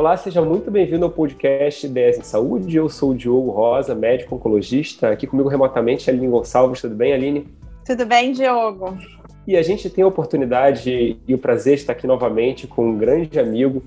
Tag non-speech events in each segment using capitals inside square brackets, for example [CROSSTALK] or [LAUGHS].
Olá, seja muito bem-vindo ao podcast Ideias em Saúde. Eu sou o Diogo Rosa, médico oncologista. Aqui comigo remotamente a Aline Gonçalves. Tudo bem, Aline? Tudo bem, Diogo. E a gente tem a oportunidade e o prazer de estar aqui novamente com um grande amigo,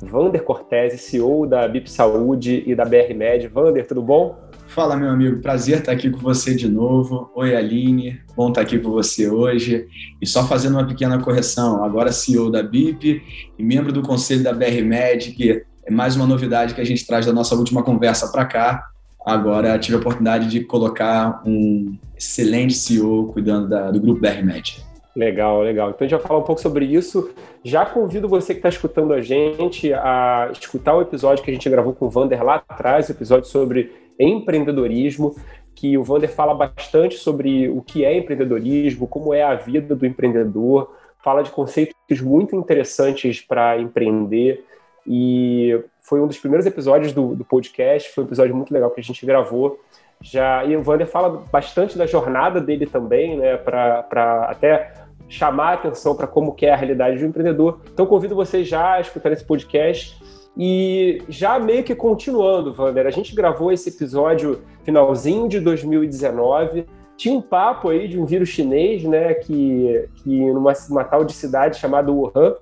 Vander Cortese, CEO da BIP Saúde e da BR Med. Vander, tudo bom? Fala, meu amigo. Prazer estar aqui com você de novo. Oi, Aline. Bom estar aqui com você hoje. E só fazendo uma pequena correção. Agora CEO da BIP e membro do conselho da BR Med, que é mais uma novidade que a gente traz da nossa última conversa para cá. Agora tive a oportunidade de colocar um excelente CEO cuidando da, do grupo BR Med. Legal, legal. Então a gente vai falar um pouco sobre isso. Já convido você que está escutando a gente a escutar o episódio que a gente gravou com o Vander lá atrás, o episódio sobre empreendedorismo, que o Vander fala bastante sobre o que é empreendedorismo, como é a vida do empreendedor, fala de conceitos muito interessantes para empreender. E foi um dos primeiros episódios do, do, podcast, foi um episódio muito legal que a gente gravou. Já, e o Vander fala bastante da jornada dele também, né, para até chamar a atenção para como é a realidade do empreendedor. Então convido vocês já a escutar esse podcast e já meio que continuando, Vander, a gente gravou esse episódio finalzinho de 2019. Tinha um papo aí de um vírus chinês, né, que, que numa uma tal de cidade chamada Wuhan,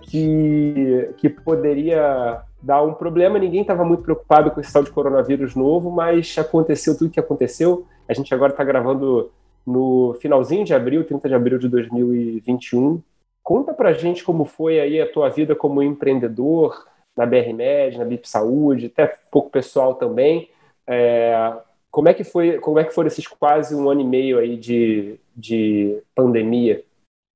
que, que poderia dar um problema. Ninguém estava muito preocupado com esse tal de coronavírus novo, mas aconteceu tudo o que aconteceu. A gente agora está gravando no finalzinho de abril, 30 de abril de 2021. Conta pra gente como foi aí a tua vida como empreendedor, na BRMed, na BIP Saúde, até pouco pessoal também. É, como é que foi, como é que foram esses quase um ano e meio aí de, de pandemia?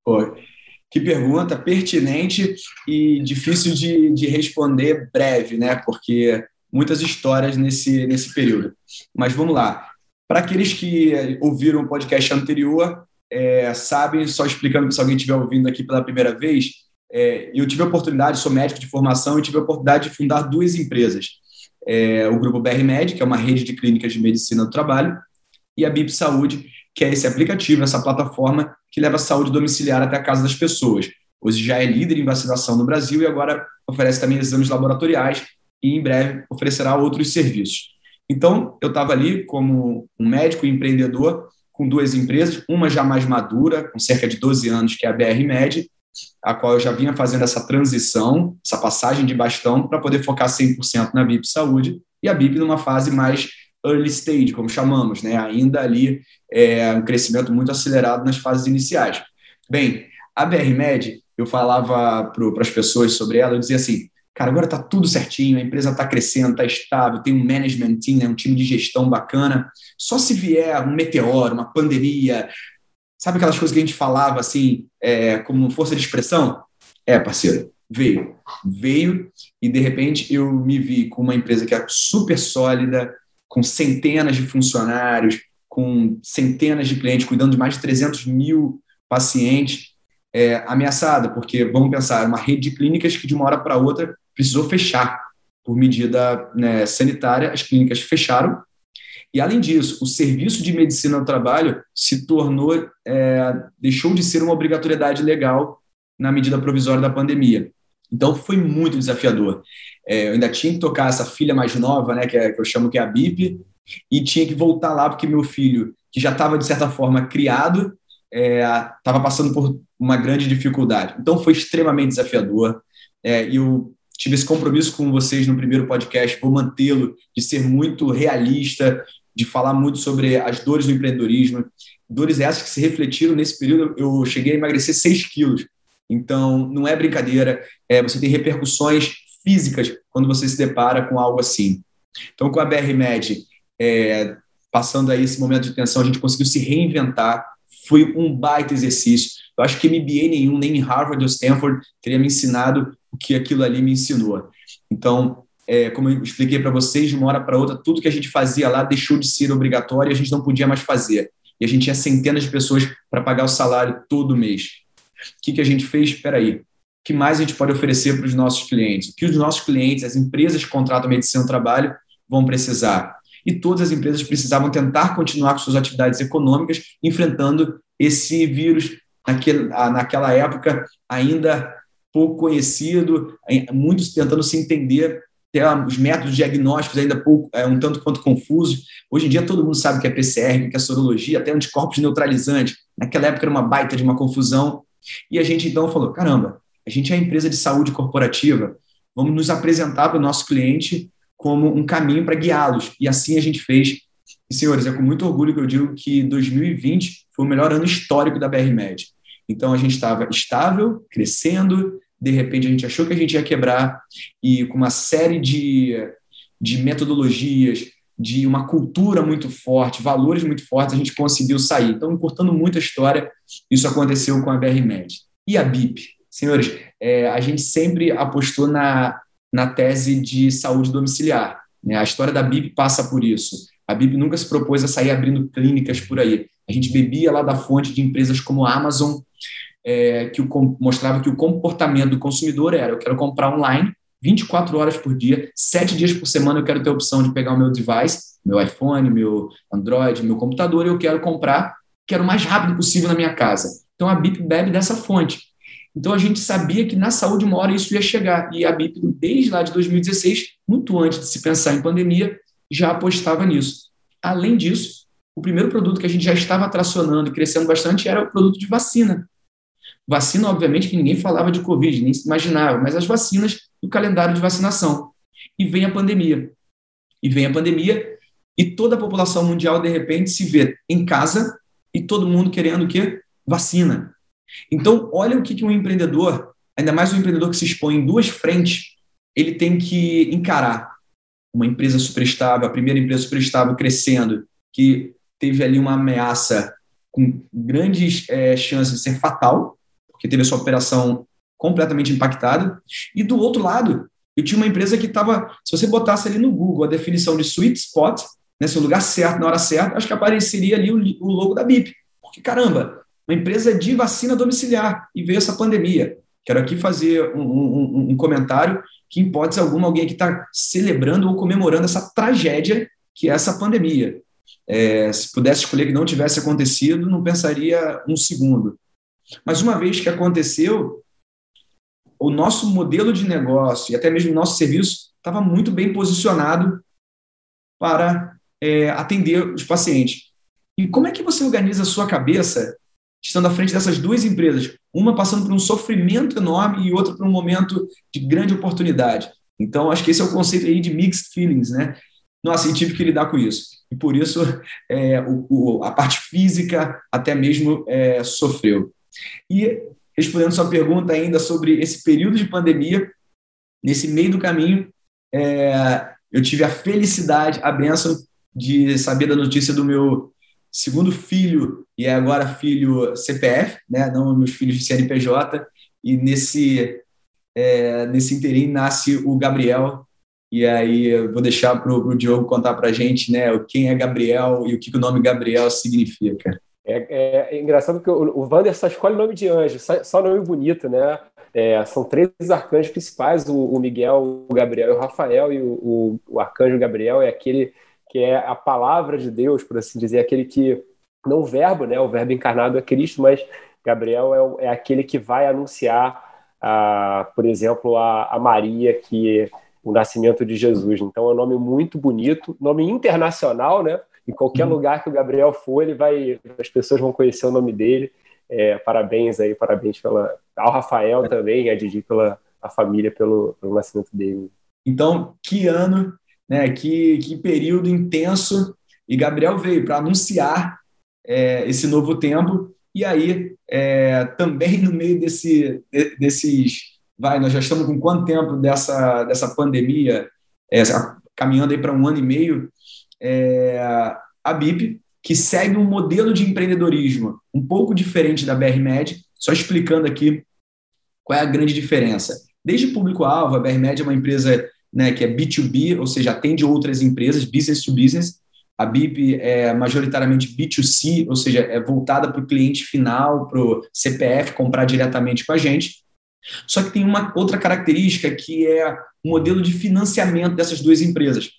Oi. Que pergunta pertinente e difícil de, de responder breve, né? Porque muitas histórias nesse, nesse período. Mas vamos lá. Para aqueles que ouviram o podcast anterior, é, sabem, só explicando se alguém estiver ouvindo aqui pela primeira vez, é, eu tive a oportunidade, sou médico de formação, e tive a oportunidade de fundar duas empresas. É, o Grupo BR Med, que é uma rede de clínicas de medicina do trabalho, e a BIP Saúde, que é esse aplicativo, essa plataforma que leva a saúde domiciliar até a casa das pessoas. Hoje já é líder em vacinação no Brasil e agora oferece também exames laboratoriais e em breve oferecerá outros serviços. Então, eu estava ali como um médico empreendedor com duas empresas, uma já mais madura, com cerca de 12 anos, que é a BR Med, a qual eu já vinha fazendo essa transição, essa passagem de bastão para poder focar 100% na BIP Saúde e a BIP numa fase mais early stage, como chamamos, né? ainda ali é, um crescimento muito acelerado nas fases iniciais. Bem, a BR Med, eu falava para as pessoas sobre ela, eu dizia assim, cara, agora está tudo certinho, a empresa está crescendo, está estável, tem um management team, né, um time de gestão bacana. Só se vier um meteoro, uma pandemia, Sabe aquelas coisas que a gente falava assim, é, como força de expressão? É, parceiro, veio. Veio e de repente eu me vi com uma empresa que é super sólida, com centenas de funcionários, com centenas de clientes, cuidando de mais de 300 mil pacientes, é, ameaçada, porque vamos pensar, uma rede de clínicas que de uma hora para outra precisou fechar por medida né, sanitária, as clínicas fecharam e, além disso, o serviço de medicina do trabalho se tornou, é, deixou de ser uma obrigatoriedade legal na medida provisória da pandemia. Então, foi muito desafiador. É, eu ainda tinha que tocar essa filha mais nova, né, que, é, que eu chamo que é a BIP, e tinha que voltar lá porque meu filho, que já estava, de certa forma, criado, estava é, passando por uma grande dificuldade. Então, foi extremamente desafiador. É, e eu tive esse compromisso com vocês no primeiro podcast, vou mantê-lo, de ser muito realista, de falar muito sobre as dores do empreendedorismo, dores essas que se refletiram nesse período. Eu cheguei a emagrecer 6 quilos. Então, não é brincadeira, é, você tem repercussões físicas quando você se depara com algo assim. Então, com a BR Med, é, passando aí esse momento de tensão, a gente conseguiu se reinventar. Foi um baita exercício. Eu acho que MBA nenhum, nem em Harvard ou Stanford, teria me ensinado o que aquilo ali me ensinou. Então, é, como eu expliquei para vocês, de uma hora para outra, tudo que a gente fazia lá deixou de ser obrigatório e a gente não podia mais fazer. E a gente tinha centenas de pessoas para pagar o salário todo mês. O que, que a gente fez? Espera aí. O que mais a gente pode oferecer para os nossos clientes? O que os nossos clientes, as empresas que contratam medicina do trabalho, vão precisar? E todas as empresas precisavam tentar continuar com suas atividades econômicas, enfrentando esse vírus naquele, naquela época ainda pouco conhecido, muitos tentando se entender, até os métodos diagnósticos ainda pouco, é, um tanto quanto confusos. Hoje em dia todo mundo sabe que é PCR, que é sorologia, até anticorpos neutralizantes. Naquela época era uma baita de uma confusão. E a gente então falou: caramba, a gente é empresa de saúde corporativa, vamos nos apresentar para o nosso cliente como um caminho para guiá-los. E assim a gente fez. E, senhores, é com muito orgulho que eu digo que 2020 foi o melhor ano histórico da BRMed. Então, a gente estava estável, crescendo, de repente a gente achou que a gente ia quebrar, e com uma série de, de metodologias, de uma cultura muito forte, valores muito fortes, a gente conseguiu sair. Então, encurtando muito a história, isso aconteceu com a BRMed. E a BIP? Senhores, é, a gente sempre apostou na, na tese de saúde domiciliar. Né? A história da BIP passa por isso. A BIP nunca se propôs a sair abrindo clínicas por aí. A gente bebia lá da fonte de empresas como a Amazon, é, que o, mostrava que o comportamento do consumidor era: eu quero comprar online 24 horas por dia, 7 dias por semana eu quero ter a opção de pegar o meu device, meu iPhone, meu Android, meu computador, e eu quero comprar, quero o mais rápido possível na minha casa. Então a BIP bebe dessa fonte. Então a gente sabia que na saúde uma hora isso ia chegar. E a BIP, desde lá de 2016, muito antes de se pensar em pandemia, já apostava nisso. Além disso, o primeiro produto que a gente já estava tracionando e crescendo bastante era o produto de vacina. Vacina, obviamente, que ninguém falava de Covid, nem se imaginava, mas as vacinas do calendário de vacinação. E vem a pandemia. E vem a pandemia e toda a população mundial, de repente, se vê em casa e todo mundo querendo o quê? Vacina. Então, olha o que, que um empreendedor, ainda mais um empreendedor que se expõe em duas frentes, ele tem que encarar uma empresa superestável, a primeira empresa superestável crescendo, que teve ali uma ameaça com grandes é, chances de ser fatal, porque teve a sua operação completamente impactada. E do outro lado, eu tinha uma empresa que estava, se você botasse ali no Google a definição de sweet spot, né, seu lugar certo, na hora certa, acho que apareceria ali o, o logo da BIP. Porque, caramba, uma empresa de vacina domiciliar e veio essa pandemia. Quero aqui fazer um, um, um comentário que, em hipótese alguma, alguém que está celebrando ou comemorando essa tragédia que é essa pandemia. É, se pudesse escolher que não tivesse acontecido, não pensaria um segundo. Mas uma vez que aconteceu, o nosso modelo de negócio e até mesmo o nosso serviço estava muito bem posicionado para é, atender os pacientes. E como é que você organiza a sua cabeça estando à frente dessas duas empresas, uma passando por um sofrimento enorme e outra por um momento de grande oportunidade? Então, acho que esse é o conceito aí de mixed feelings, né? Nossa, e tive que lidar com isso. E por isso, é, o, o, a parte física até mesmo é, sofreu. E respondendo sua pergunta ainda sobre esse período de pandemia, nesse meio do caminho, é, eu tive a felicidade, a benção de saber da notícia do meu segundo filho, e é agora filho CPF, né, não meus filhos de CNPJ, e nesse, é, nesse interim nasce o Gabriel, e aí eu vou deixar para o Diogo contar para gente né, quem é Gabriel e o que, que o nome Gabriel significa. É, é, é, engraçado que o, o Wander só escolhe nome de anjo, só, só nome bonito, né? É, são três arcanjos principais: o, o, Miguel, o Gabriel e o Rafael. E o, o, arcanjo Gabriel é aquele que é a palavra de Deus, por assim dizer, aquele que, não o verbo, né? O verbo encarnado é Cristo, mas Gabriel é, é aquele que vai anunciar, a, por exemplo, a, a Maria que o nascimento de Jesus. Então é um nome muito bonito, nome internacional, né? Em qualquer uhum. lugar que o Gabriel for, ele vai, as pessoas vão conhecer o nome dele. É, parabéns aí, parabéns pela, ao Rafael também, a Didi pela a família pelo, pelo nascimento dele. Então, que ano, né? Que, que período intenso. E Gabriel veio para anunciar é, esse novo tempo. E aí, é, também no meio desse, desses. Vai, nós já estamos com quanto tempo dessa, dessa pandemia? É, caminhando aí para um ano e meio é, a BIP, que segue um modelo de empreendedorismo um pouco diferente da BRMed, só explicando aqui qual é a grande diferença. Desde público-alvo, a BRMed é uma empresa né, que é B2B, ou seja, atende outras empresas, business to business. A BIP é majoritariamente B2C, ou seja, é voltada para o cliente final, para o CPF comprar diretamente com a gente. Só que tem uma outra característica que é o modelo de financiamento dessas duas empresas.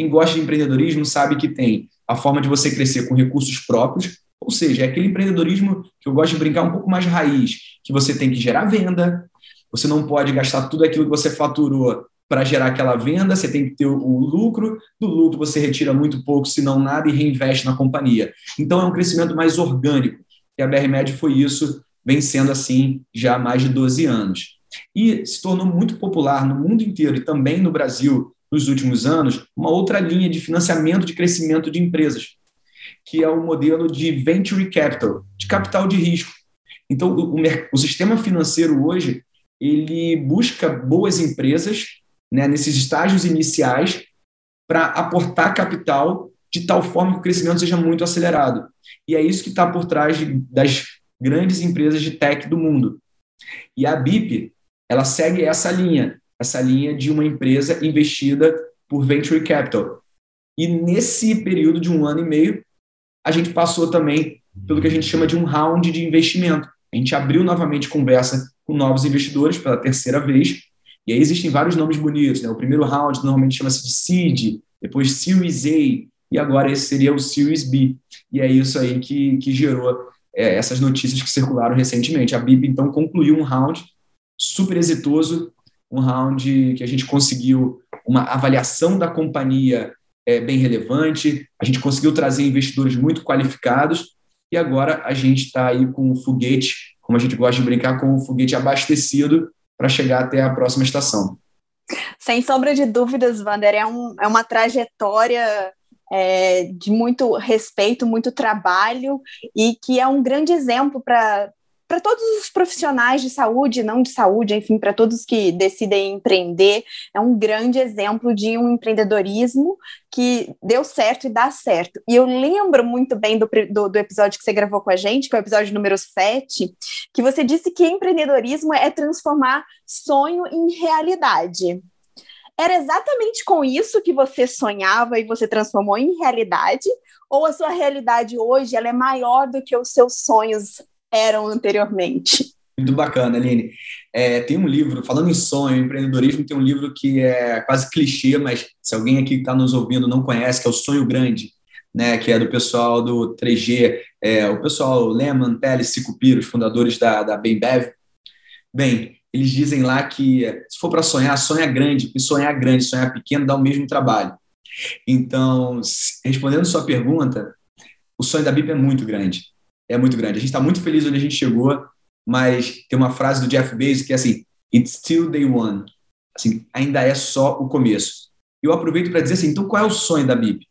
Quem gosta de empreendedorismo sabe que tem a forma de você crescer com recursos próprios, ou seja, é aquele empreendedorismo que eu gosto de brincar um pouco mais raiz, que você tem que gerar venda, você não pode gastar tudo aquilo que você faturou para gerar aquela venda, você tem que ter o lucro, do lucro você retira muito pouco, se não nada, e reinveste na companhia. Então é um crescimento mais orgânico, e a BRMed foi isso, vem sendo assim já há mais de 12 anos. E se tornou muito popular no mundo inteiro e também no Brasil nos últimos anos, uma outra linha de financiamento de crescimento de empresas, que é o modelo de venture capital, de capital de risco. Então, o, o sistema financeiro hoje ele busca boas empresas né, nesses estágios iniciais para aportar capital de tal forma que o crescimento seja muito acelerado. E é isso que está por trás de, das grandes empresas de tech do mundo. E a BIP, ela segue essa linha, essa linha de uma empresa investida por venture capital. E nesse período de um ano e meio, a gente passou também pelo que a gente chama de um round de investimento. A gente abriu novamente conversa com novos investidores pela terceira vez. E aí existem vários nomes bonitos. Né? O primeiro round normalmente chama-se de Seed, depois Series A, e agora esse seria o Series B. E é isso aí que, que gerou é, essas notícias que circularam recentemente. A BIP, então, concluiu um round super exitoso, um round que a gente conseguiu uma avaliação da companhia é, bem relevante, a gente conseguiu trazer investidores muito qualificados, e agora a gente está aí com o foguete como a gente gosta de brincar, com o foguete abastecido para chegar até a próxima estação. Sem sombra de dúvidas, Vander, é, um, é uma trajetória é, de muito respeito, muito trabalho e que é um grande exemplo para para todos os profissionais de saúde, não de saúde, enfim, para todos que decidem empreender, é um grande exemplo de um empreendedorismo que deu certo e dá certo. E eu lembro muito bem do, do, do, episódio que você gravou com a gente, que é o episódio número 7, que você disse que empreendedorismo é transformar sonho em realidade. Era exatamente com isso que você sonhava e você transformou em realidade? Ou a sua realidade hoje ela é maior do que os seus sonhos eram anteriormente. Muito bacana, Aline. É, tem um livro, falando em sonho, empreendedorismo, tem um livro que é quase clichê, mas se alguém aqui que está nos ouvindo não conhece, que é o Sonho Grande, né, que é do pessoal do 3G, é, o pessoal Lehman, Teles, Sicupira, os fundadores da, da Bembev. Bem, eles dizem lá que se for para sonhar, sonha grande, porque sonhar grande, sonhar pequeno dá o mesmo trabalho. Então, respondendo sua pergunta, o sonho da BIP é muito grande é muito grande. A gente está muito feliz onde a gente chegou, mas tem uma frase do Jeff Bezos que é assim: It's still day one. Assim, ainda é só o começo. E eu aproveito para dizer assim: então qual é o sonho da BIP?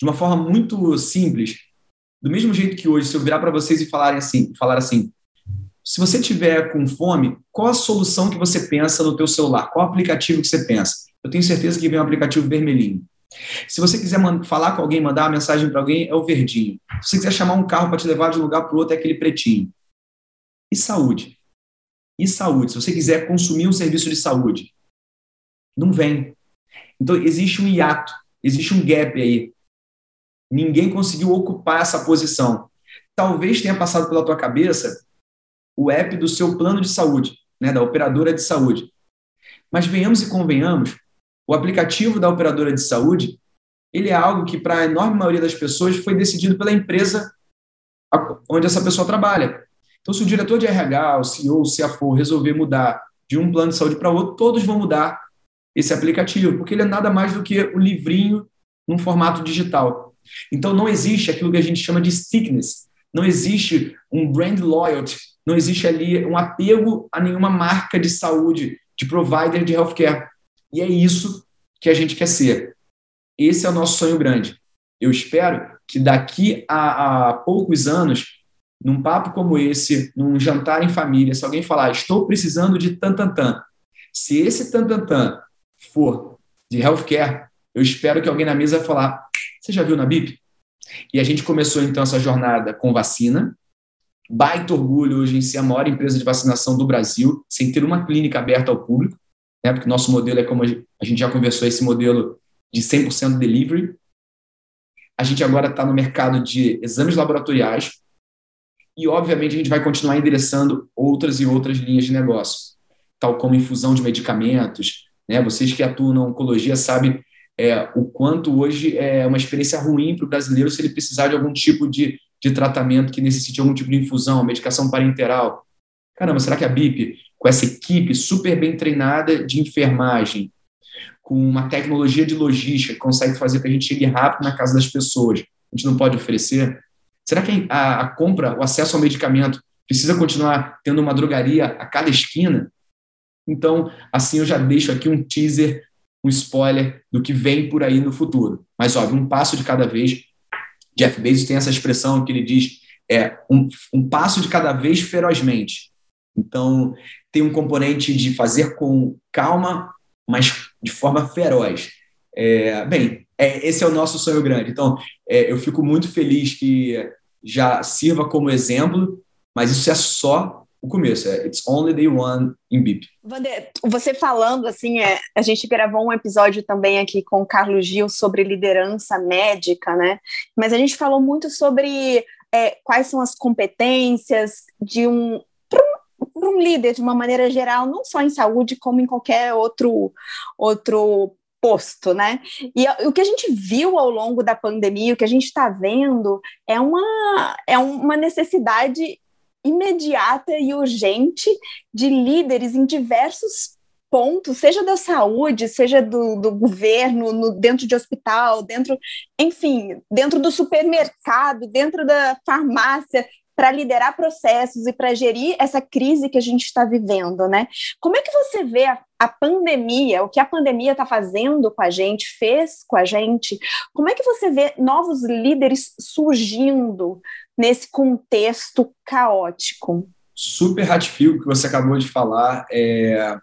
De uma forma muito simples, do mesmo jeito que hoje, se eu virar para vocês e falarem assim, falar assim, se você tiver com fome, qual a solução que você pensa no teu celular? Qual aplicativo que você pensa? Eu tenho certeza que vem um aplicativo vermelhinho. Se você quiser falar com alguém, mandar uma mensagem para alguém, é o verdinho. Se você quiser chamar um carro para te levar de um lugar para o outro, é aquele pretinho. E saúde? E saúde? Se você quiser consumir um serviço de saúde, não vem. Então, existe um hiato, existe um gap aí. Ninguém conseguiu ocupar essa posição. Talvez tenha passado pela tua cabeça o app do seu plano de saúde, né, da operadora de saúde. Mas venhamos e convenhamos, o aplicativo da operadora de saúde, ele é algo que, para a enorme maioria das pessoas, foi decidido pela empresa onde essa pessoa trabalha. Então, se o diretor de RH, o CEO, o CFO resolver mudar de um plano de saúde para outro, todos vão mudar esse aplicativo, porque ele é nada mais do que o livrinho num formato digital. Então, não existe aquilo que a gente chama de stickness, não existe um brand loyalty, não existe ali um apego a nenhuma marca de saúde, de provider de healthcare. E é isso que a gente quer ser. Esse é o nosso sonho grande. Eu espero que daqui a, a poucos anos, num papo como esse, num jantar em família, se alguém falar, estou precisando de tantantan, se esse tantantan for de healthcare, eu espero que alguém na mesa falar, você já viu na BIP? E a gente começou então essa jornada com vacina, baita orgulho hoje em ser a maior empresa de vacinação do Brasil, sem ter uma clínica aberta ao público né, porque nosso modelo é como a gente já conversou, esse modelo de 100% delivery. A gente agora está no mercado de exames laboratoriais e, obviamente, a gente vai continuar endereçando outras e outras linhas de negócio, tal como infusão de medicamentos. Né? Vocês que atuam na oncologia sabem é, o quanto hoje é uma experiência ruim para o brasileiro se ele precisar de algum tipo de, de tratamento que necessite algum tipo de infusão, medicação parenteral. Caramba, será que a BIP com essa equipe super bem treinada de enfermagem, com uma tecnologia de logística que consegue fazer que a gente chegue rápido na casa das pessoas, a gente não pode oferecer? Será que a, a compra, o acesso ao medicamento, precisa continuar tendo uma drogaria a cada esquina? Então, assim eu já deixo aqui um teaser, um spoiler do que vem por aí no futuro. Mas, óbvio, um passo de cada vez. Jeff Bezos tem essa expressão que ele diz, é um, um passo de cada vez ferozmente. Então, tem um componente de fazer com calma, mas de forma feroz. É, bem, é, esse é o nosso sonho grande. Então, é, eu fico muito feliz que já sirva como exemplo, mas isso é só o começo. É It's only day one in BIP. Vander, você falando assim, é, a gente gravou um episódio também aqui com o Carlos Gil sobre liderança médica, né? Mas a gente falou muito sobre é, quais são as competências de um para um líder de uma maneira geral, não só em saúde, como em qualquer outro outro posto, né? E o que a gente viu ao longo da pandemia, o que a gente está vendo, é uma, é uma necessidade imediata e urgente de líderes em diversos pontos, seja da saúde, seja do, do governo, no, dentro de hospital, dentro, enfim, dentro do supermercado, dentro da farmácia, para liderar processos e para gerir essa crise que a gente está vivendo, né? Como é que você vê a, a pandemia, o que a pandemia está fazendo com a gente, fez com a gente? Como é que você vê novos líderes surgindo nesse contexto caótico? Super ratifico o que você acabou de falar. É...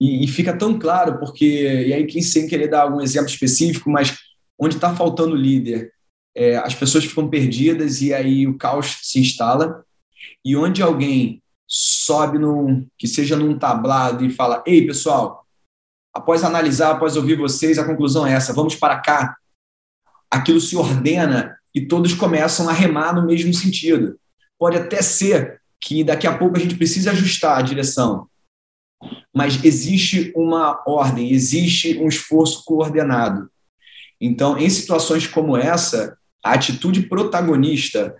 E, e, fica tão claro, porque, e aí, sem querer dar algum exemplo específico, mas onde está faltando líder, é, as pessoas ficam perdidas e aí o caos se instala. E onde alguém sobe num, que seja num tablado e fala: Ei, pessoal, após analisar, após ouvir vocês, a conclusão é essa, vamos para cá. Aquilo se ordena e todos começam a remar no mesmo sentido. Pode até ser que daqui a pouco a gente precise ajustar a direção, mas existe uma ordem, existe um esforço coordenado. Então, em situações como essa, a atitude protagonista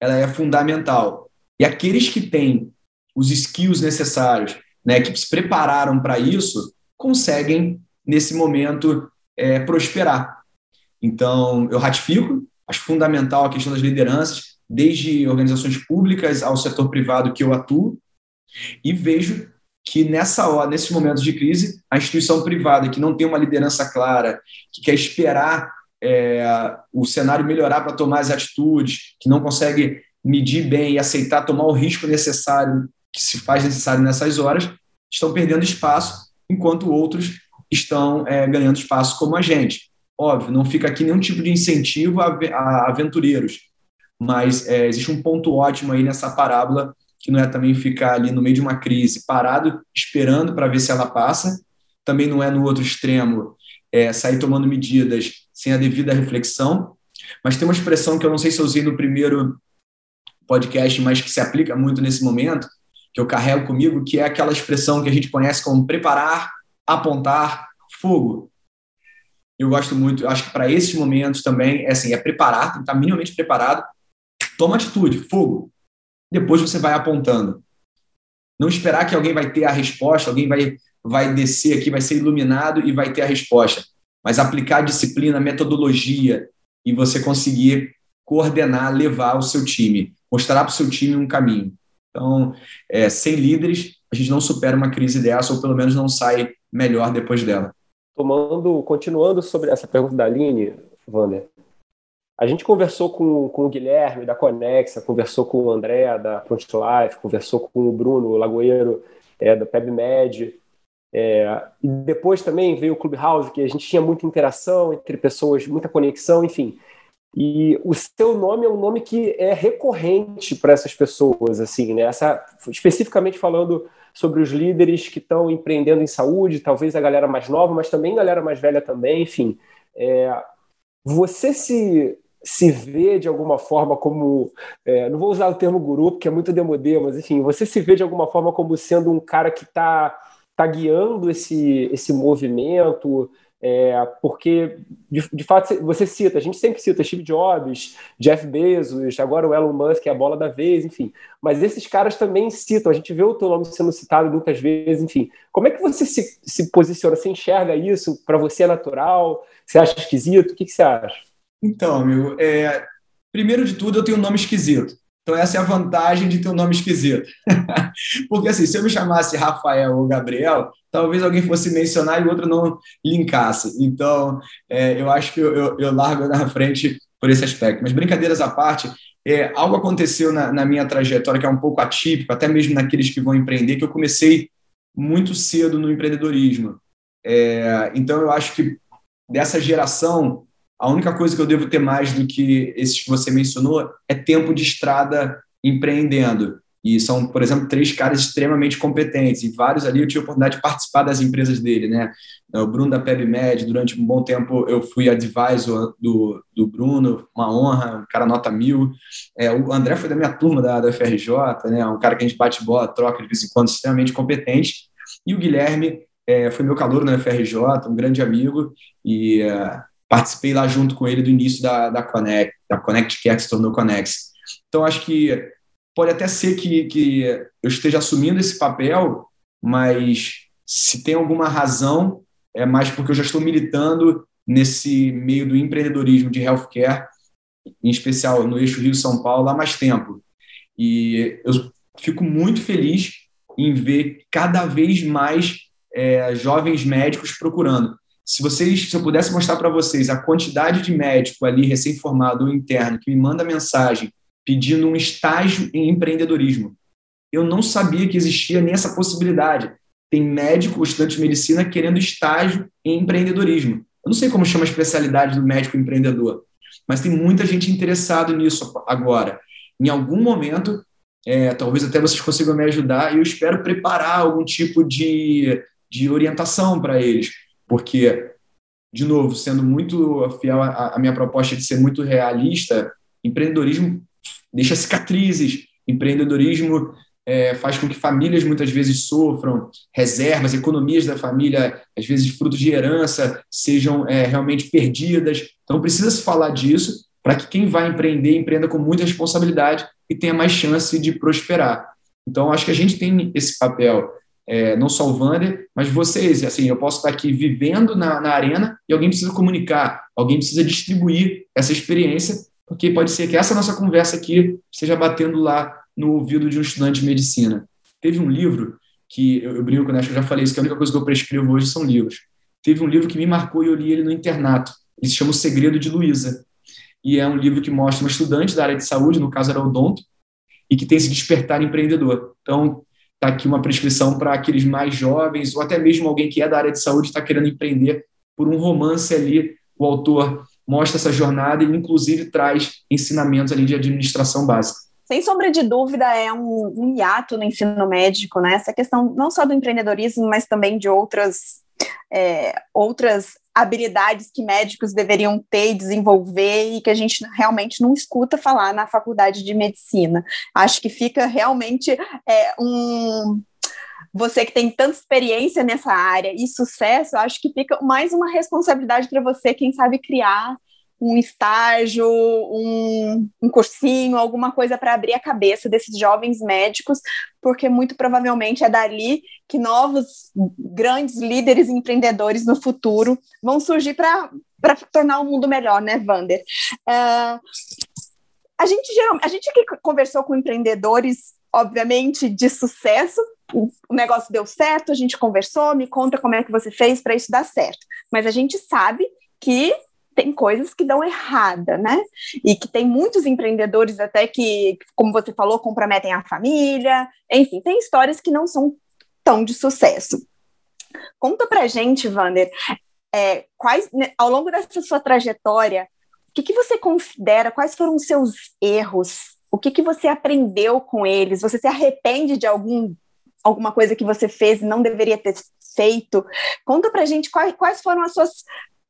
ela é fundamental. E aqueles que têm os skills necessários, né, que se prepararam para isso, conseguem, nesse momento, é, prosperar. Então, eu ratifico, acho fundamental a questão das lideranças, desde organizações públicas ao setor privado que eu atuo, e vejo que nessa hora, nesses momentos de crise, a instituição privada que não tem uma liderança clara, que quer esperar é, o cenário melhorar para tomar as atitudes, que não consegue medir bem e aceitar tomar o risco necessário que se faz necessário nessas horas, estão perdendo espaço, enquanto outros estão é, ganhando espaço como a gente. Óbvio, não fica aqui nenhum tipo de incentivo a, a aventureiros, mas é, existe um ponto ótimo aí nessa parábola, que não é também ficar ali no meio de uma crise parado, esperando para ver se ela passa, também não é no outro extremo é, sair tomando medidas sem a devida reflexão. Mas tem uma expressão que eu não sei se eu usei no primeiro podcast, mas que se aplica muito nesse momento, que eu carrego comigo, que é aquela expressão que a gente conhece como preparar, apontar, fogo. Eu gosto muito, eu acho que para esses momentos também é assim, é preparar, tem que estar minimamente preparado, toma atitude, fogo. Depois você vai apontando. Não esperar que alguém vai ter a resposta, alguém vai vai descer aqui, vai ser iluminado e vai ter a resposta mas aplicar disciplina, metodologia e você conseguir coordenar, levar o seu time, mostrar para o seu time um caminho. Então, é, sem líderes, a gente não supera uma crise dessa, ou pelo menos não sai melhor depois dela. Tomando, continuando sobre essa pergunta da Aline, Wander, a gente conversou com, com o Guilherme da Conexa, conversou com o André da Front Life, conversou com o Bruno Lagoeiro é, da PebMed, é, e depois também veio o Clubhouse, que a gente tinha muita interação entre pessoas, muita conexão, enfim. E o seu nome é um nome que é recorrente para essas pessoas, assim, né? Essa, especificamente falando sobre os líderes que estão empreendendo em saúde, talvez a galera mais nova, mas também galera mais velha também, enfim. É, você se se vê de alguma forma como, é, não vou usar o termo guru, porque é muito demodê, mas enfim, você se vê de alguma forma como sendo um cara que está está guiando esse, esse movimento? É, porque, de, de, fato, você cita, a gente sempre cita Steve Jobs, Jeff Bezos, agora o Elon Musk, é a bola da vez, enfim. Mas esses caras também citam, a gente vê o teu nome sendo citado muitas vezes, enfim. Como é que você se, se posiciona? Você enxerga isso? Para você é natural? Você acha esquisito? O que, que você acha? Então, amigo, é, primeiro de tudo, eu tenho um nome esquisito. Então, essa é a vantagem de ter um nome esquisito. [LAUGHS] Porque, assim, se eu me chamasse Rafael ou Gabriel, talvez alguém fosse mencionar e o outro não linkasse. Então, é, eu acho que eu, eu, eu, largo na frente por esse aspecto. Mas, brincadeiras à parte, é, algo aconteceu na, na, minha trajetória que é um pouco atípico, até mesmo naqueles que vão empreender, que eu comecei muito cedo no empreendedorismo. É, então, eu acho que dessa geração, a única coisa que eu devo ter mais do que esses que você mencionou é tempo de estrada empreendendo. E são, por exemplo, três caras extremamente competentes. E vários ali eu tive a oportunidade de participar das empresas dele, né? O Bruno da PebMed, durante um bom tempo eu fui advisor do, do Bruno, uma honra, um cara nota mil. É, o André foi da minha turma da, da FRJ, né? Um cara que a gente bate bola, troca de vez em quando, extremamente competente. E o Guilherme é, foi meu calor na FRJ, um grande amigo. E. Uh, participei lá junto com ele do início da, da Connect, da Connect que se tornou Connex. Então, acho que pode até ser que, que eu esteja assumindo esse papel, mas se tem alguma razão, é mais porque eu já estou militando nesse meio do empreendedorismo de healthcare, em especial no eixo Rio-São Paulo, há mais tempo. E eu fico muito feliz em ver cada vez mais é, jovens médicos procurando se vocês, se eu pudesse mostrar para vocês a quantidade de médico ali recém-formado ou interno que me manda mensagem pedindo um estágio em empreendedorismo, eu não sabia que existia nem essa possibilidade. Tem médico, estudante de medicina querendo estágio em empreendedorismo. Eu não sei como chama a especialidade do médico empreendedor, mas tem muita gente interessada nisso agora. Em algum momento, é, talvez até vocês consigam me ajudar, e eu espero preparar algum tipo de, de orientação para eles porque, de novo, sendo muito fiel à, minha proposta de ser muito realista, empreendedorismo deixa cicatrizes, empreendedorismo é, faz com que famílias muitas vezes sofram, reservas, economias da família, às vezes frutos de herança, sejam é, realmente perdidas. Então, precisa se falar disso para que quem vai empreender empreenda com muita responsabilidade e tenha mais chance de prosperar. Então, acho que a gente tem esse papel é, não só o Vander, mas vocês. Assim, eu posso estar aqui vivendo na, na arena e alguém precisa comunicar, alguém precisa distribuir essa experiência, porque pode ser que essa nossa conversa aqui esteja batendo lá no ouvido de um estudante de medicina. Teve um livro que eu, eu brinco, né, acho que eu já falei isso, que a única coisa que eu prescrevo hoje são livros. Teve um livro que me marcou e eu li ele no internato. Ele se chama O Segredo de Luísa. E é um livro que mostra uma estudante da área de saúde, no caso era odonto, e que tem se despertar empreendedor. Então, está aqui uma prescrição para aqueles mais jovens, ou até mesmo alguém que é da área de saúde está querendo empreender por um romance ali. O autor mostra essa jornada e, inclusive, traz ensinamentos ali de administração básica. Sem sombra de dúvida, é um, um hiato no ensino médico, né? Essa questão não só do empreendedorismo, mas também de outras, é, outras habilidades que médicos deveriam ter e desenvolver e que a gente realmente não escuta falar na faculdade de medicina. Acho que fica realmente é, um. Você que tem tanta experiência nessa área e sucesso, acho que fica mais uma responsabilidade para você, quem sabe, criar um estágio, um, um cursinho, alguma coisa para abrir a cabeça desses jovens médicos, porque muito provavelmente é dali que novos grandes líderes empreendedores no futuro vão surgir para tornar o mundo melhor, né, Vander? Uh, a gente a gente que conversou com empreendedores, obviamente, de sucesso, o negócio deu certo, a gente conversou, me conta como é que você fez para isso dar certo. Mas a gente sabe que tem coisas que dão errada, né? E que tem muitos empreendedores até que, como você falou, comprometem a família. Enfim, tem histórias que não são tão de sucesso. Conta pra gente, Vander, é, quais, né, ao longo dessa sua trajetória, o que, que você considera, quais foram os seus erros? O que, que você aprendeu com eles? Você se arrepende de algum alguma coisa que você fez e não deveria ter feito? Conta pra gente quais, quais foram as suas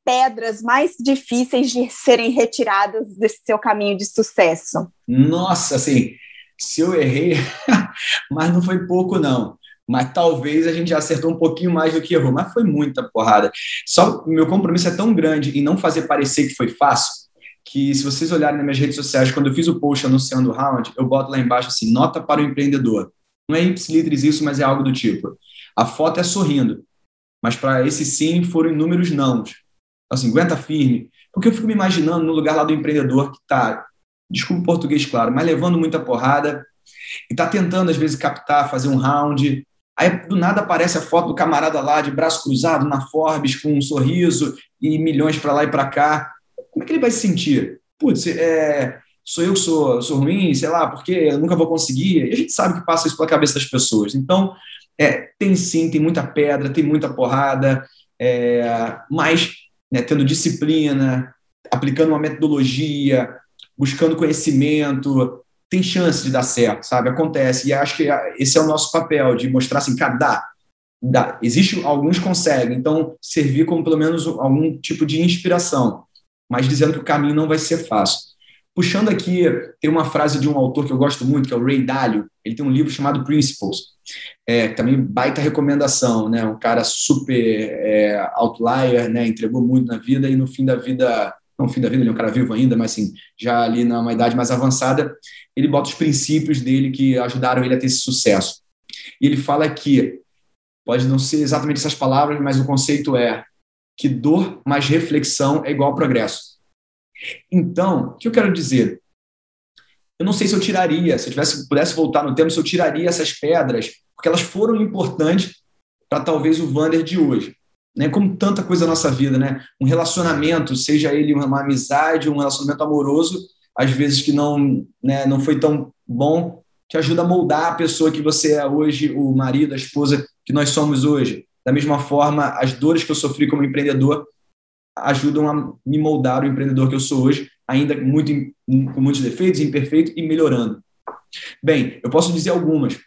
pedras mais difíceis de serem retiradas desse seu caminho de sucesso? Nossa, assim, se eu errei, [LAUGHS] mas não foi pouco, não. mas talvez a gente já acertou um pouquinho mais do que errou, mas foi muita porrada. Só meu compromisso é tão grande em não fazer parecer que foi fácil, que se vocês olharem nas minhas redes sociais, quando eu fiz o post anunciando o round, eu boto lá embaixo assim, nota para o empreendedor. Não é ipsilitris isso, mas é algo do tipo. A foto é sorrindo, mas para esse sim foram inúmeros não. Assim, aguenta firme. Porque eu fico me imaginando no lugar lá do empreendedor que está, desculpa o português, claro, mas levando muita porrada e está tentando, às vezes, captar, fazer um round. Aí, do nada, aparece a foto do camarada lá, de braço cruzado, na Forbes, com um sorriso e milhões para lá e para cá. Como é que ele vai se sentir? Putz, é, sou eu que sou, sou ruim, sei lá, porque eu nunca vou conseguir. E a gente sabe que passa isso pela cabeça das pessoas. Então, é, tem sim, tem muita pedra, tem muita porrada, é, mas né, tendo disciplina, aplicando uma metodologia, buscando conhecimento, tem chance de dar certo, sabe? Acontece. E acho que esse é o nosso papel, de mostrar assim, cara, dá. dá. Existe, alguns conseguem, então servir como pelo menos algum tipo de inspiração, mas dizendo que o caminho não vai ser fácil. Puxando aqui, tem uma frase de um autor que eu gosto muito, que é o Ray Dalio. Ele tem um livro chamado Principles. É, também baita recomendação, né? Um cara super é, outlier, né? Entregou muito na vida e no fim da vida, não fim da vida, ele é um cara vivo ainda, mas assim, já ali numa idade mais avançada, ele bota os princípios dele que ajudaram ele a ter esse sucesso. E ele fala que, pode não ser exatamente essas palavras, mas o conceito é que dor mais reflexão é igual progresso. Então, o que eu quero dizer? Eu não sei se eu tiraria, se eu tivesse, pudesse voltar no tempo, se eu tiraria essas pedras, porque elas foram importantes para talvez o Vander de hoje. Né? Como tanta coisa na nossa vida, né? Um relacionamento, seja ele uma amizade, um relacionamento amoroso, às vezes que não, né, não foi tão bom, te ajuda a moldar a pessoa que você é hoje, o marido, a esposa que nós somos hoje. Da mesma forma, as dores que eu sofri como empreendedor ajudam a me moldar o empreendedor que eu sou hoje, ainda muito, com muitos defeitos, imperfeito e melhorando. Bem, eu posso dizer algumas.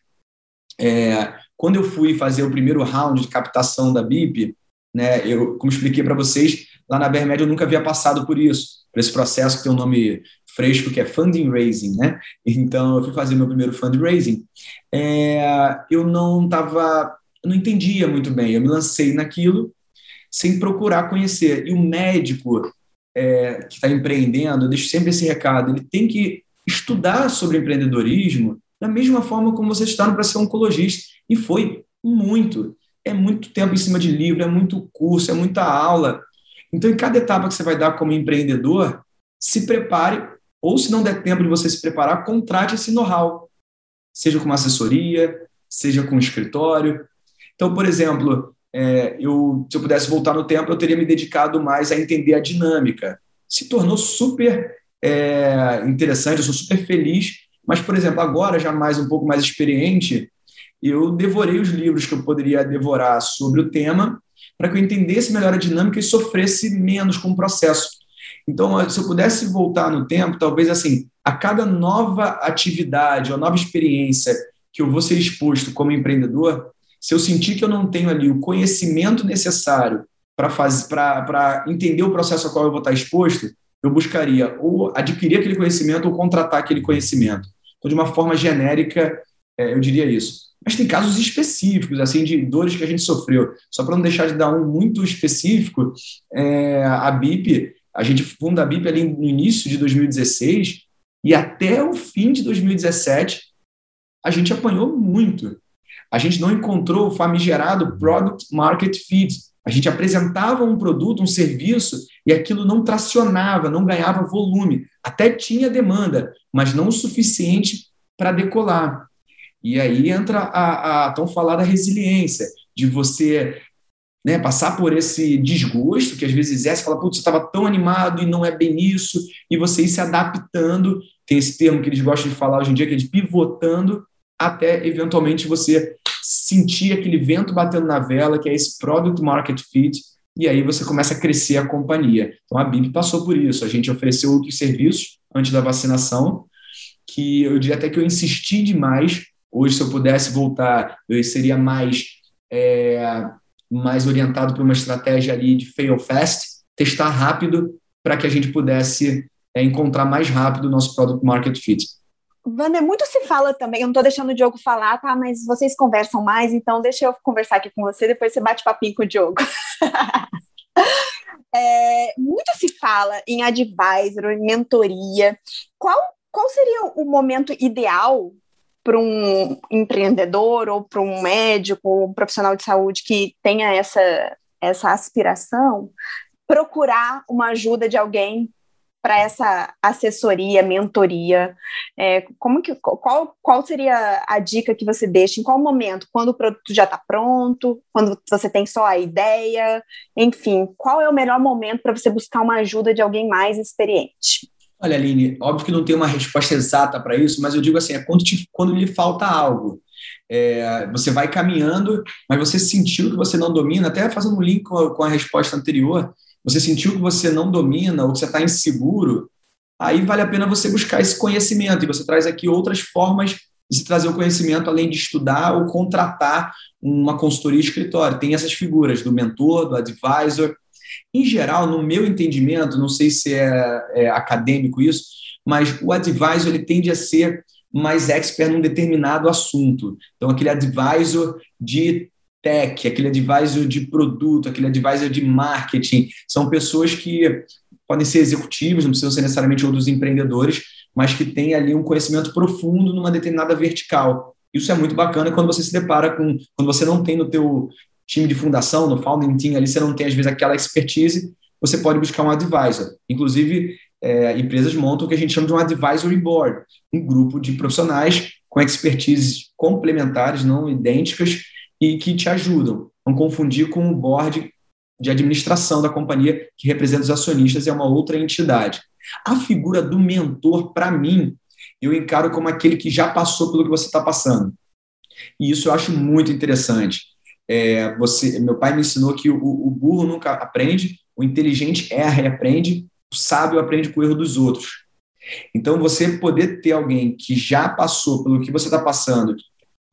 É, quando eu fui fazer o primeiro round de captação da BIP, né, eu, como expliquei para vocês, lá na BRMED eu nunca havia passado por isso, por esse processo que tem um nome fresco, que é funding raising, né? Então, eu fui fazer meu primeiro fundraising. É, eu não estava, não entendia muito bem. Eu me lancei naquilo sem procurar conhecer. E o médico é, que está empreendendo, eu deixo sempre esse recado, ele tem que estudar sobre empreendedorismo da mesma forma como você está para ser oncologista. E foi muito. É muito tempo em cima de livro, é muito curso, é muita aula. Então, em cada etapa que você vai dar como empreendedor, se prepare, ou se não der tempo de você se preparar, contrate esse know-how, seja com uma assessoria, seja com um escritório. Então, por exemplo, é, eu, se eu pudesse voltar no tempo, eu teria me dedicado mais a entender a dinâmica. Se tornou super é, interessante, eu sou super feliz, mas, por exemplo, agora, já mais um pouco mais experiente, eu devorei os livros que eu poderia devorar sobre o tema para que eu entendesse melhor a dinâmica e sofresse menos com o processo. Então, se eu pudesse voltar no tempo, talvez assim, a cada nova atividade ou nova experiência que eu vou ser exposto como empreendedor, se eu sentir que eu não tenho ali o conhecimento necessário para entender o processo ao qual eu vou estar exposto, eu buscaria ou adquirir aquele conhecimento ou contratar aquele conhecimento. Então, de uma forma genérica, é, eu diria isso. Mas tem casos específicos, assim, de dores que a gente sofreu. Só para não deixar de dar um muito específico, é, a BIP, a gente funda a BIP ali no início de 2016 e até o fim de 2017 a gente apanhou muito a gente não encontrou o famigerado product market fit. A gente apresentava um produto, um serviço, e aquilo não tracionava, não ganhava volume. Até tinha demanda, mas não o suficiente para decolar. E aí entra a, a tão falada resiliência, de você né, passar por esse desgosto que às vezes é, você fala, putz, você estava tão animado e não é bem isso, e você ir se adaptando. Tem esse termo que eles gostam de falar hoje em dia, que é de pivotando, até eventualmente você sentir aquele vento batendo na vela, que é esse product market fit, e aí você começa a crescer a companhia. Então a BIM passou por isso. A gente ofereceu outros serviços antes da vacinação, que eu diria até que eu insisti demais. Hoje, se eu pudesse voltar, eu seria mais, é, mais orientado para uma estratégia ali de fail fast, testar rápido, para que a gente pudesse é, encontrar mais rápido o nosso product market fit. Wander, muito se fala também, eu não estou deixando o Diogo falar, tá? Mas vocês conversam mais, então deixa eu conversar aqui com você, depois você bate papinho com o Diogo. [LAUGHS] é, muito se fala em advisor, em mentoria. Qual, qual seria o momento ideal para um empreendedor ou para um médico ou um profissional de saúde que tenha essa, essa aspiração procurar uma ajuda de alguém para essa assessoria, mentoria? É, como que, qual, qual seria a dica que você deixa? Em qual momento? Quando o produto já está pronto? Quando você tem só a ideia? Enfim, qual é o melhor momento para você buscar uma ajuda de alguém mais experiente? Olha, Aline, óbvio que não tem uma resposta exata para isso, mas eu digo assim, é quando, te, quando lhe falta algo. É, você vai caminhando, mas você sentiu que você não domina, até fazendo um link com a, com a resposta anterior, você sentiu que você não domina ou que você está inseguro, aí vale a pena você buscar esse conhecimento. E você traz aqui outras formas de se trazer o conhecimento, além de estudar ou contratar uma consultoria escritório. Tem essas figuras do mentor, do advisor. Em geral, no meu entendimento, não sei se é, é acadêmico isso, mas o advisor ele tende a ser mais expert num determinado assunto. Então, aquele advisor de tech, aquele advisor de produto, aquele advisor de marketing, são pessoas que podem ser executivos, não precisam ser necessariamente outros empreendedores, mas que têm ali um conhecimento profundo numa determinada vertical. Isso é muito bacana quando você se depara com, quando você não tem no teu time de fundação, no founding team ali, você não tem às vezes aquela expertise, você pode buscar um advisor. Inclusive, é, empresas montam o que a gente chama de um advisory board, um grupo de profissionais com expertises complementares, não idênticas, e que te ajudam. Não confundir com o board de administração da companhia, que representa os acionistas, é uma outra entidade. A figura do mentor, para mim, eu encaro como aquele que já passou pelo que você está passando. E isso eu acho muito interessante. É, você, meu pai me ensinou que o, o, burro nunca aprende, o inteligente erra e aprende, o sábio aprende com o erro dos outros. Então, você poder ter alguém que já passou pelo que você está passando,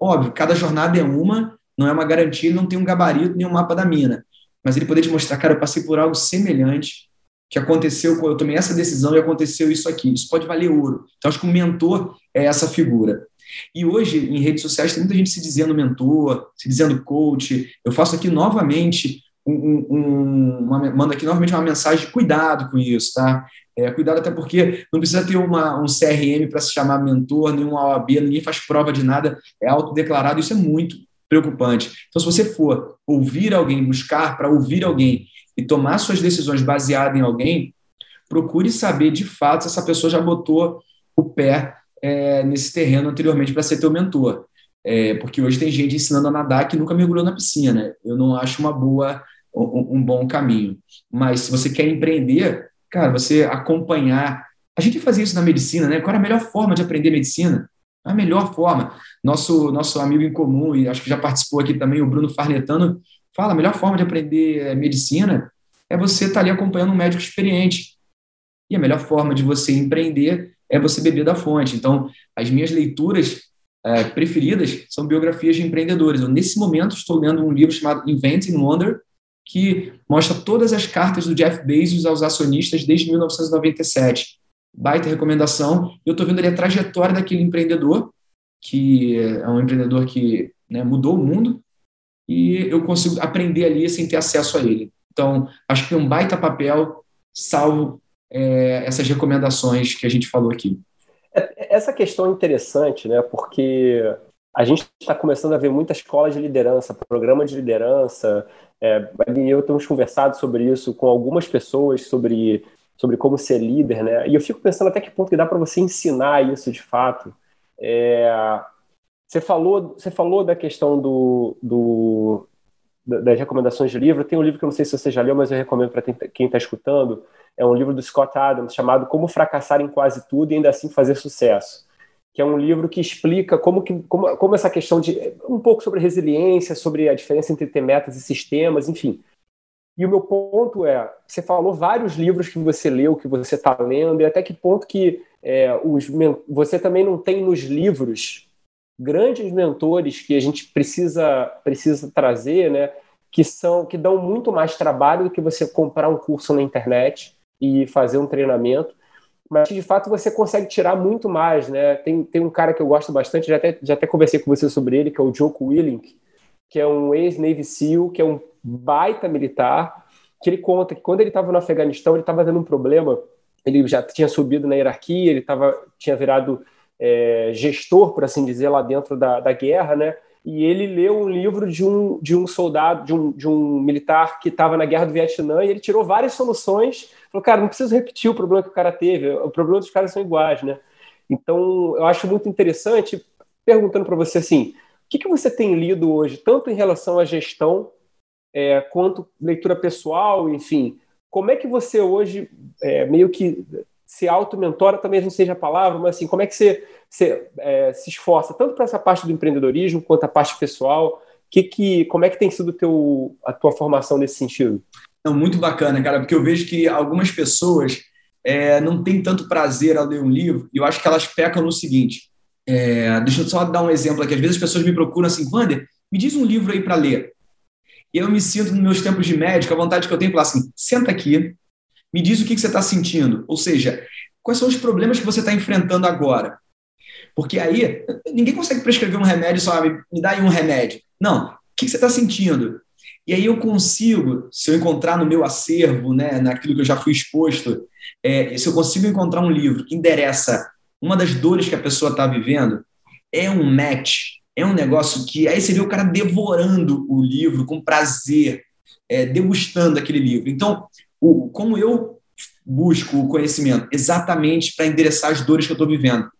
óbvio, cada jornada é uma, não é uma garantia, não tem um gabarito nem um mapa da mina. Mas ele poder te mostrar, cara, eu passei por algo semelhante, que aconteceu, eu tomei essa decisão e aconteceu isso aqui. Isso pode valer ouro. Então, acho que o mentor é essa figura. E hoje, em redes sociais, tem muita gente se dizendo mentor, se dizendo coach. Eu faço aqui novamente, um, um, uma, mando aqui novamente uma mensagem de cuidado com isso, tá? É, cuidado até porque não precisa ter uma, um CRM para se chamar mentor, nenhum OAB, ninguém faz prova de nada, é autodeclarado, isso é muito preocupante. Então, se você for ouvir alguém, buscar para ouvir alguém e tomar suas decisões baseadas em alguém, procure saber de fato se essa pessoa já botou o pé é, nesse terreno anteriormente para ser teu mentor. É, porque hoje tem gente ensinando a nadar que nunca mergulhou na piscina. Eu não acho uma boa, um, um bom caminho. Mas se você quer empreender, cara, você acompanhar. A gente fazia isso na medicina, né? Qual era a melhor forma de aprender medicina? A melhor forma. Nosso, nosso amigo em comum, e acho que já participou aqui também, o Bruno Farnetano, fala: a melhor forma de aprender eh, medicina é você estar tá ali acompanhando um médico experiente. E a melhor forma de você empreender é você beber da fonte. Então, as minhas leituras é, preferidas são biografias de empreendedores. Eu, nesse momento, estou lendo um livro chamado Inventing Wonder, que mostra todas as cartas do Jeff Bezos aos acionistas desde 1997 baita recomendação. Eu estou vendo ali a trajetória daquele empreendedor, que é um empreendedor que né, mudou o mundo, e eu consigo aprender ali sem ter acesso a ele. Então, acho que tem um baita papel, salvo é, essas recomendações que a gente falou aqui. É, essa questão é interessante, né? Porque a gente está começando a ver muitas escolas de liderança, programa de liderança. É, eu temos conversado sobre isso com algumas pessoas sobre sobre como ser líder, né? E eu fico pensando até que ponto que dá para você ensinar isso de fato. É, você falou, você falou da questão do, do, das recomendações de livro. Tem um livro que eu não sei se você já leu, mas eu recomendo para quem está escutando. É um livro do Scott Adams chamado Como Fracassar em Quase Tudo e Ainda Assim Fazer Sucesso. Que é um livro que explica como, que, como, como essa questão de. um pouco sobre resiliência, sobre a diferença entre ter metas e sistemas, enfim. E o meu ponto é, você falou vários livros que você leu, que você está lendo, e até que ponto que é, os, você também não tem nos livros grandes mentores que a gente precisa, precisa trazer, né? Que são que dão muito mais trabalho do que você comprar um curso na internet e fazer um treinamento. mas de fato você consegue tirar muito mais, né? Tem, tem um cara que eu gosto bastante, já até, já até conversei com você sobre ele, que é o Joko Willink, que é um ex-Navy SEAL, que é um baita militar, que ele conta que quando ele estava no Afeganistão, ele estava tendo um problema, ele já tinha subido na hierarquia, ele tava, tinha virado é, gestor, por assim dizer, lá dentro da, da guerra, né? E ele leu um livro de um, de um soldado, de um, de um militar que estava na guerra do Vietnã, e ele tirou várias soluções Falou, cara, não preciso repetir o problema que o cara teve, o problema dos caras são iguais, né? Então, eu acho muito interessante, perguntando para você assim, que, que você tem lido hoje, tanto em relação à gestão, é, quanto leitura pessoal, enfim, como é que você hoje é, meio que se auto-mentora, também não seja a palavra, mas assim, como é que você, você é, se esforça tanto para essa parte do empreendedorismo quanto a parte pessoal? Que, que, como é que tem sido teu, a tua formação nesse sentido? Não, muito bacana, cara, porque eu vejo que algumas pessoas é, não têm tanto prazer ao ler um livro, e eu acho que elas pecam no seguinte. É, deixa eu só dar um exemplo aqui. Às vezes as pessoas me procuram assim, Wander, me diz um livro aí para ler. E eu me sinto, nos meus tempos de médico, a vontade que eu tenho é falar assim: senta aqui, me diz o que, que você está sentindo. Ou seja, quais são os problemas que você está enfrentando agora. Porque aí, ninguém consegue prescrever um remédio só, me, me dá aí um remédio. Não, o que, que você está sentindo? E aí eu consigo, se eu encontrar no meu acervo, né, naquilo que eu já fui exposto, é, se eu consigo encontrar um livro que endereça uma das dores que a pessoa está vivendo, é um match, é um negócio que aí você vê o cara devorando o livro com prazer, é, degustando aquele livro. Então, o, como eu busco o conhecimento? Exatamente para endereçar as dores que eu estou vivendo.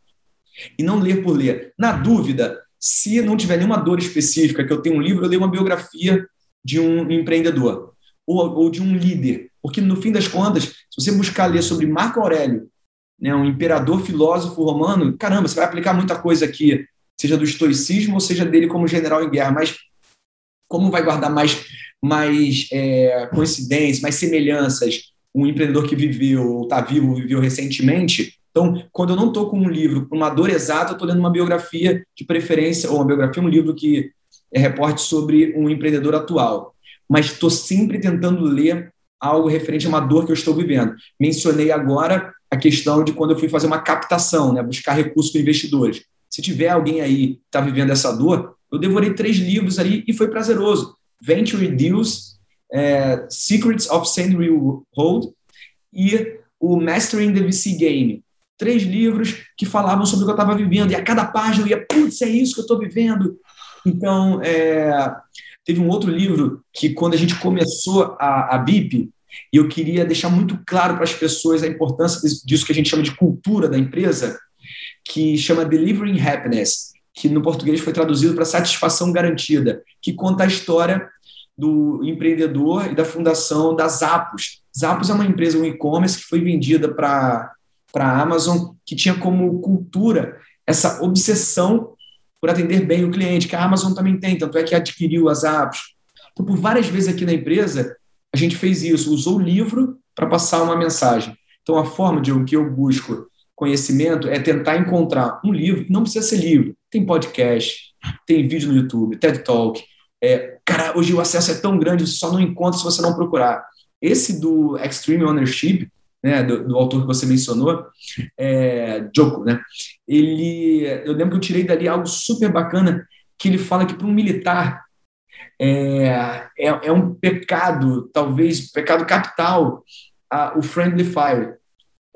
E não ler por ler. Na dúvida, se não tiver nenhuma dor específica que eu tenho um livro, eu leio uma biografia de um empreendedor ou, ou de um líder. Porque, no fim das contas, se você buscar ler sobre Marco Aurélio, né, um imperador filósofo romano, caramba, você vai aplicar muita coisa aqui, seja do estoicismo ou seja dele como general em guerra, mas como vai guardar mais, mais é, coincidências, mais semelhanças um empreendedor que viveu, ou está vivo, viveu recentemente. Então, quando eu não estou com um livro uma dor exata, eu estou lendo uma biografia de preferência, ou uma biografia, um livro que é, reporte sobre um empreendedor atual, mas estou sempre tentando ler algo referente a uma dor que eu estou vivendo. Mencionei agora a questão de quando eu fui fazer uma captação, né, buscar recursos para investidores. Se tiver alguém aí que está vivendo essa dor, eu devorei três livros ali e foi prazeroso. Venture Deals, é, Secrets of Sand Real Hold e o Mastering the VC Game. Três livros que falavam sobre o que eu estava vivendo. E a cada página eu ia, putz, é isso que eu estou vivendo. Então, é, teve um outro livro que, quando a gente começou a, a BIP, e eu queria deixar muito claro para as pessoas a importância disso que a gente chama de cultura da empresa, que chama Delivering Happiness, que no português foi traduzido para satisfação garantida, que conta a história do empreendedor e da fundação da Zappos. Zappos é uma empresa, um e-commerce que foi vendida para a Amazon, que tinha como cultura essa obsessão por atender bem o cliente, que a Amazon também tem, tanto é que adquiriu as apps. Então, por várias vezes aqui na empresa, a gente fez isso, usou o livro para passar uma mensagem. Então, a forma de que eu busco conhecimento é tentar encontrar um livro, não precisa ser livro, tem podcast, tem vídeo no YouTube, TED Talk. É, cara, hoje o acesso é tão grande, você só não encontra se você não procurar. Esse do Extreme Ownership, né, do, do, autor que você mencionou, é, Joko, né? Ele, eu lembro que eu tirei dali algo super bacana que ele fala que para um militar é, é, é, um pecado, talvez pecado capital, a, o friendly fire.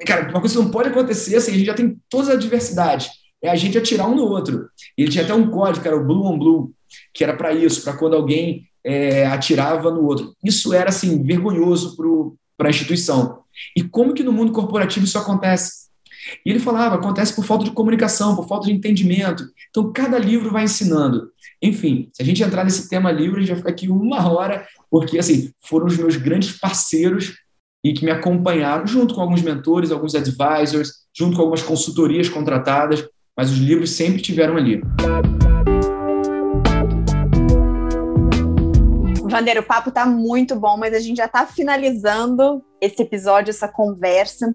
Cara, uma coisa que não pode acontecer, assim, a gente já tem todas as diversidades, é a gente atirar um no outro. Ele tinha até um código, era o Blue on Blue, que era para isso, para quando alguém é, atirava no outro. Isso era assim vergonhoso para a instituição. E como que no mundo corporativo isso acontece? E ele falava, acontece por falta de comunicação, por falta de entendimento. Então, cada livro vai ensinando. Enfim, se a gente entrar nesse tema livro, a gente vai ficar aqui uma hora, porque, assim, foram os meus grandes parceiros e que me acompanharam, junto com alguns mentores, alguns advisors, junto com algumas consultorias contratadas, mas os livros sempre tiveram ali. Vander, o papo tá muito bom, mas a gente já tá finalizando esse episódio, essa conversa.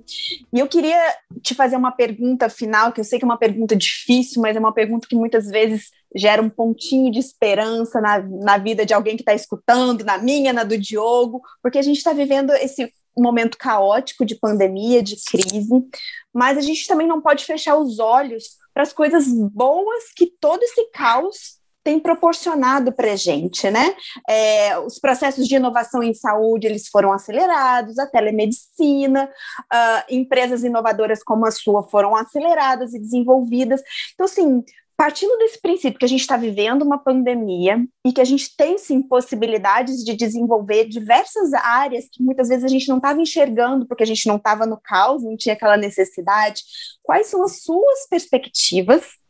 E eu queria te fazer uma pergunta final, que eu sei que é uma pergunta difícil, mas é uma pergunta que muitas vezes gera um pontinho de esperança na, na vida de alguém que está escutando, na minha, na do Diogo, porque a gente está vivendo esse momento caótico de pandemia, de crise, mas a gente também não pode fechar os olhos para as coisas boas que todo esse caos tem proporcionado para a gente, né? É, os processos de inovação em saúde eles foram acelerados, a telemedicina, uh, empresas inovadoras como a sua foram aceleradas e desenvolvidas. Então, assim, partindo desse princípio que a gente está vivendo uma pandemia e que a gente tem sim possibilidades de desenvolver diversas áreas que muitas vezes a gente não estava enxergando porque a gente não estava no caos, não tinha aquela necessidade. Quais são as suas perspectivas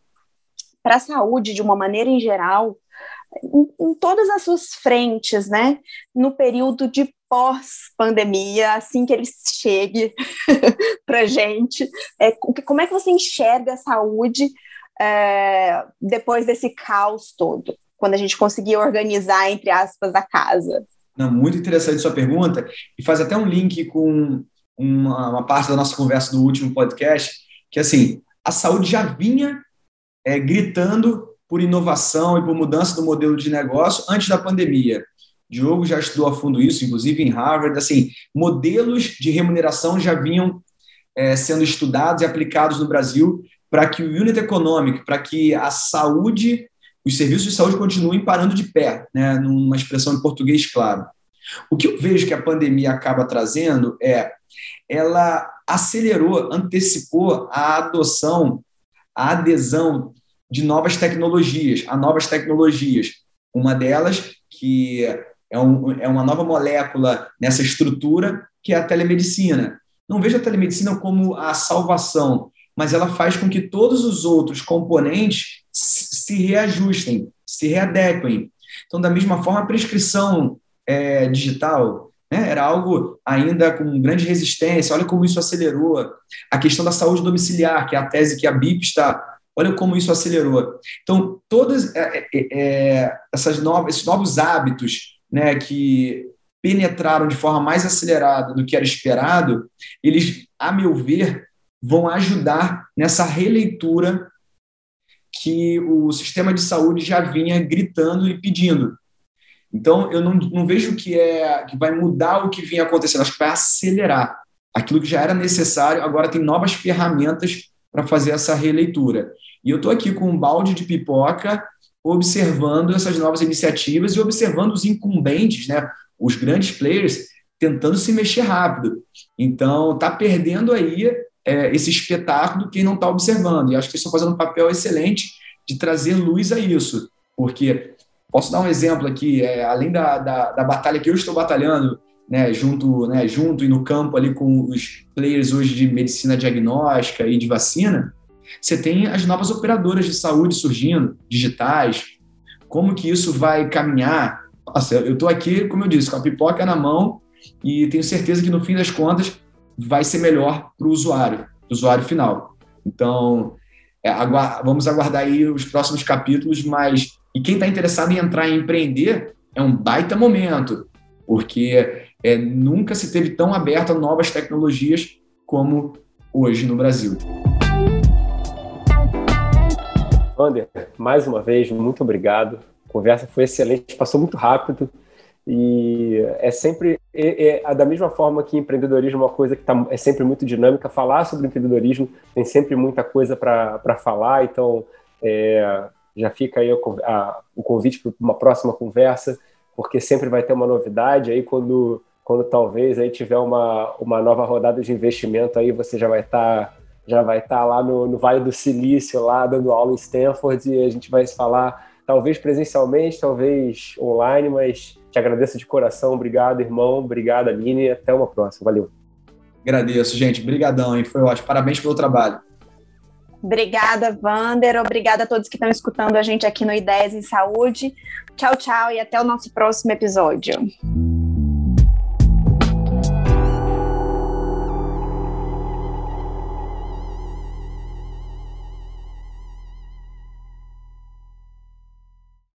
para a saúde de uma maneira em geral, em, em todas as suas frentes, né? No período de pós-pandemia, assim que ele chegue [LAUGHS] para gente, é, como é que você enxerga a saúde é, depois desse caos todo, quando a gente conseguir organizar, entre aspas, a casa? Não, muito interessante sua pergunta, e faz até um link com uma, uma parte da nossa conversa do último podcast, que assim, a saúde já vinha é, gritando por inovação e por mudança do modelo de negócio antes da pandemia. Diogo já estudou a fundo isso, inclusive em Harvard. Assim, modelos de remuneração já vinham é, sendo estudados e aplicados no Brasil para que o unit economic, para que a saúde, os serviços de saúde continuem parando de pé, né, numa expressão em português claro. O que eu vejo que a pandemia acaba trazendo é ela acelerou, antecipou a adoção a adesão de novas tecnologias, a novas tecnologias. Uma delas, que é, um, é uma nova molécula nessa estrutura, que é a telemedicina. Não vejo a telemedicina como a salvação, mas ela faz com que todos os outros componentes se reajustem, se readequem. Então, da mesma forma, a prescrição é, digital, né? Era algo ainda com grande resistência. Olha como isso acelerou. A questão da saúde domiciliar, que é a tese que a BIP está. Olha como isso acelerou. Então, todas é, é, é, essas novas, esses novos hábitos né, que penetraram de forma mais acelerada do que era esperado, eles, a meu ver, vão ajudar nessa releitura que o sistema de saúde já vinha gritando e pedindo. Então, eu não, não vejo que, é, que vai mudar o que vinha acontecendo, acho que vai acelerar. Aquilo que já era necessário, agora tem novas ferramentas para fazer essa releitura. E eu estou aqui com um balde de pipoca, observando essas novas iniciativas e observando os incumbentes, né, os grandes players, tentando se mexer rápido. Então, está perdendo aí é, esse espetáculo quem não está observando. E acho que eles estão fazendo um papel excelente de trazer luz a isso, porque Posso dar um exemplo aqui, é, além da, da, da, batalha que eu estou batalhando, né, junto, né, junto e no campo ali com os players hoje de medicina diagnóstica e de vacina, você tem as novas operadoras de saúde surgindo, digitais. Como que isso vai caminhar? Nossa, eu estou aqui, como eu disse, com a pipoca na mão e tenho certeza que no fim das contas vai ser melhor para o usuário, para o usuário final. Então, é, agu vamos aguardar aí os próximos capítulos, mas e quem está interessado em entrar em empreender é um baita momento, porque é, nunca se teve tão aberto a novas tecnologias como hoje no Brasil. Wander, mais uma vez, muito obrigado. A conversa foi excelente, passou muito rápido. E é sempre, é, é, da mesma forma que empreendedorismo é uma coisa que tá, é sempre muito dinâmica, falar sobre empreendedorismo tem sempre muita coisa para falar, então é, já fica aí o, a, o convite para uma próxima conversa, porque sempre vai ter uma novidade aí quando, quando talvez aí tiver uma, uma nova rodada de investimento aí você já vai estar tá, já vai estar tá lá no, no Vale do Silício lá dando aula em Stanford e a gente vai se falar talvez presencialmente, talvez online, mas te agradeço de coração, obrigado irmão, obrigado Aline, até uma próxima, valeu. Agradeço, gente, brigadão, hein? foi ótimo, parabéns pelo trabalho. Obrigada, Vander. Obrigada a todos que estão escutando a gente aqui no Ideias em Saúde. Tchau, tchau e até o nosso próximo episódio.